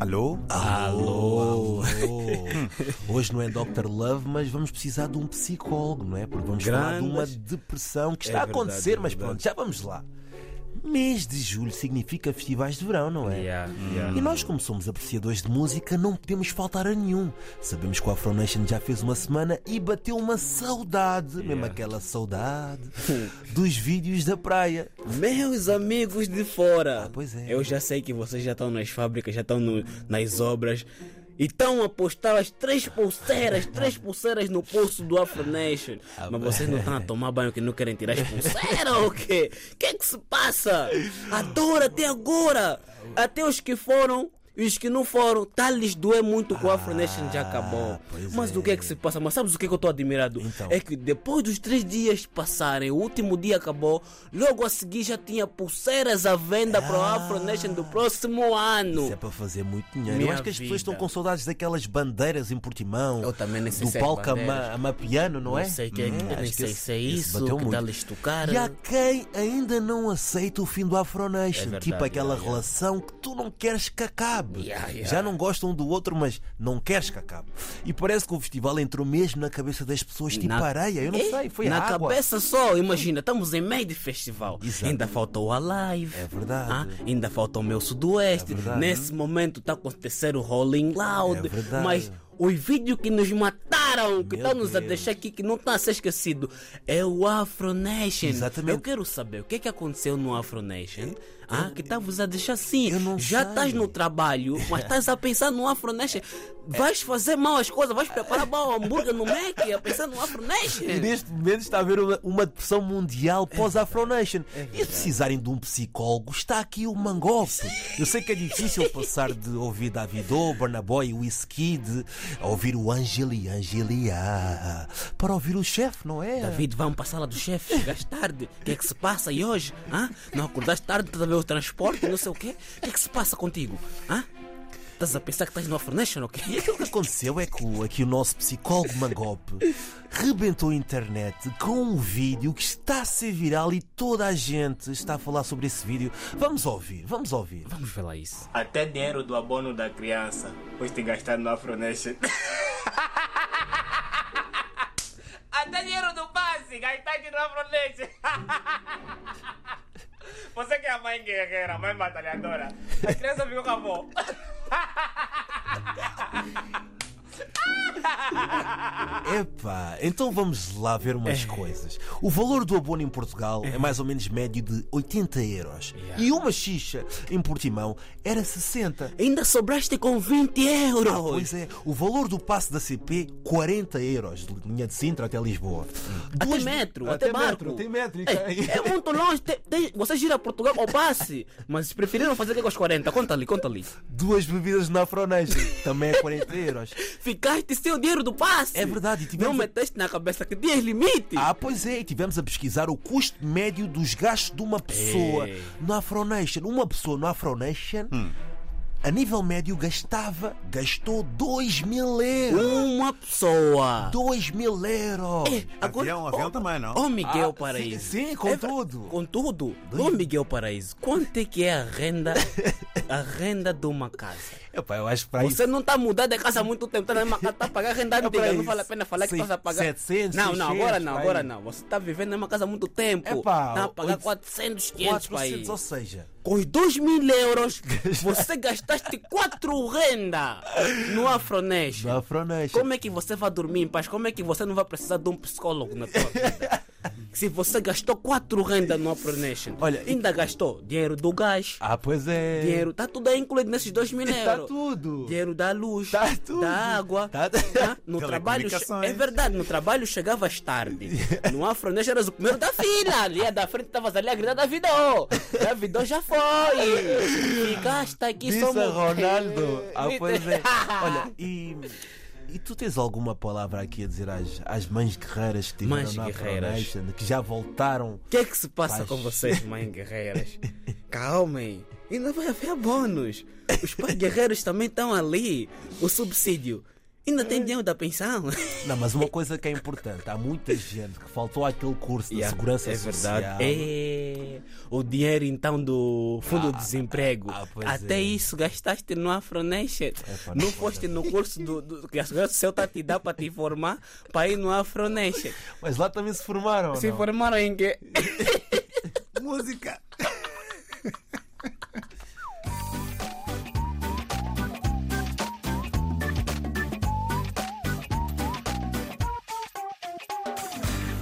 Alô? Alô? Alô? Hoje não é Dr. Love, mas vamos precisar de um psicólogo, não é? Porque vamos falar de uma Grandes. depressão que É está a verdade, acontecer, é mas pronto, já vamos lá. Mês de julho significa festivais de verão, não é? Yeah, yeah. E nós, como somos apreciadores de música, não podemos faltar a nenhum. Sabemos que o Afro Nation já fez uma semana e bateu uma saudade, mesmo Yeah. aquela saudade, dos vídeos da praia. Meus amigos de fora, Ah, pois é. eu já sei que vocês já estão nas fábricas, já estão no- nas obras e estão a postar as três pulseiras, três pulseiras no pulso do Afro Nation. Ah, Mas vocês não estão a tomar banho que não querem tirar as pulseiras ou o quê? O que é que se passa? Adora até agora! Até os que foram e os que não foram, tá lhes doer muito que o Afro Nation já acabou. Mas o que é que se passa? Mas sabes o que, é que eu estou admirado? Então. É que depois dos três dias passarem, o último dia acabou, logo a seguir já tinha pulseiras à venda para o Ah. Afro Nation do próximo ano. Isso é para fazer muito dinheiro. Minha eu acho que as pessoas estão com saudades daquelas bandeiras em Portimão. Eu também nem sei Do é palco a, bandeiras. ma- a mapiano, não é? Não sei que é, Hum, nem que sei esse- se é isso, bateu que muito. dá-lhes tocar. E há quem ainda não aceita o fim do Afro Nation. É verdade, tipo aquela relação que tu não queres que acabe. Yeah, yeah. Já não gostam um do outro, mas não queres que acabe. E parece que o festival entrou mesmo na cabeça das pessoas, tipo Na- areia. Eu não É, sei, foi Na a água. cabeça só, imagina, estamos em meio de festival. Exato. Ainda faltou a live. É verdade. Ah, ainda falta o meu sudoeste. É verdade. Nesse momento está a acontecer o Rolling Loud. É verdade. mas os vídeos que nos mataram, que estão nos a deixar aqui, que não está a ser esquecido, é o Afro Nation. Exatamente. Eu quero saber o que é que aconteceu no Afro Nation. Ah, que está-vos a deixar assim. Já estás no trabalho, mas estás a pensar no Afro Nation. Vais fazer mal as coisas, vais preparar mal o hambúrguer no Mac a pensar no Afro Nation. E neste momento está a haver uma, uma depressão mundial pós-Afro Nation. e se precisarem de um psicólogo, está aqui o Mangope. Eu sei que é difícil passar de ouvir Davido, Burna Boy e Wizkid a ouvir o Angeli Angelia para ouvir o chefe, não é? David, vamos para a sala do chefe, chegaste tarde. O que é que se passa aí hoje? Hã? Não acordaste tarde, estás a ver o transporte, não sei o quê? O que é que se passa contigo? Hã? Estás a pensar que estás no Afro Nation ou quê? E aquilo que aconteceu é que o, aqui o nosso psicólogo Mangope rebentou a internet com um vídeo que está a ser viral e toda a gente está a falar sobre esse vídeo. Vamos ouvir, vamos ouvir. Vamos ver lá isso. Até dinheiro do abono da criança. Pois tem gastado no Afro Nation. Até dinheiro do passe, gastado no Afro Nation. Você que é a mãe guerreira, a mãe batalhadora. A criança ficou com a avó. Epá, então vamos lá ver umas coisas. O valor do abono em Portugal é mais ou menos médio de 80 euros. Yeah. E uma xixa em Portimão era 60. Ainda sobraste com 20 euros. Ah, pois é, o valor do passe da CP, 40 euros, de linha de Sintra até Lisboa. Até Duas- metro, até, barco. metro, metro. Ei, é muito longe. Tem, tem, você gira Portugal ao passe. Mas preferiram fazer que com os 40. Conta ali, conta ali. Duas bebidas na Afronation, também é 40 euros. Ficaste sem o dinheiro do passe. É verdade, e tivemos Não meteste na cabeça que tinhas limite. Ah, pois é, e tivemos a pesquisar o custo médio dos gastos de uma pessoa Ei. no Afronation. Uma pessoa no Afronation, a nível médio, gastava, gastou 2 mil euros. Uma pessoa. 2 mil euros. Avião, avião também, não? Oh Miguel Ah, Paraíso. sim, sim, com É tudo. Com tudo. Oh Miguel Paraíso, quanto é que é a renda, a renda de uma casa? Epá, eu acho para isso. Você não está mudando de casa há muito tempo, está na mesma casa, está a pagar renda antiga, para não vale a pena falar que estás a pagar. 700, não, não, agora 600, não, agora não. Você está vivendo numa casa há muito tempo. Está a pagar oito- 400, 500 para aí. 400, ou seja, Com os 2 mil euros, você gastaste 4 renda no Afronation. no Afronation. Como é que você vai dormir em paz? Como é que você não vai precisar de um psicólogo na tua vida? Se você gastou 4 renda no Afro Nation, Olha, e- ainda gastou dinheiro do gás, Ah, pois é. dinheiro, tá tudo aí incluído nesses 2 mil euros. Tá tudo. Dinheiro da luz, Tá tudo. da água. Tá- tá? No trabalho, é verdade, no trabalho chegavas tarde. No Afro Nation eras o primeiro da fila. Ali a da frente estavas ali a gritar Davidô. Davidô já foi. Ficaste aqui Disse somos... Ronaldo. Ah, pois é. Olha, e. E tu tens alguma palavra aqui a dizer às, às mães guerreiras que tiveram Mães na guerreiras. Que já voltaram? O que é que se passa Paz. com vocês, mães guerreiras? Calmem, ainda vai haver bônus. Os pais guerreiros também estão ali. O subsídio. Ainda tem dinheiro da pensão. Não, mas uma coisa que é importante, há muita gente que faltou àquele curso de Yeah, segurança é social. verdade. É o dinheiro então do fundo de desemprego. ah, Até é. isso gastaste no Afronation. Não não foste no curso do, do- que a segurança social está a te dar para te formar para ir no Afronation. Mas lá também se formaram. Se não? formaram em quê? Música.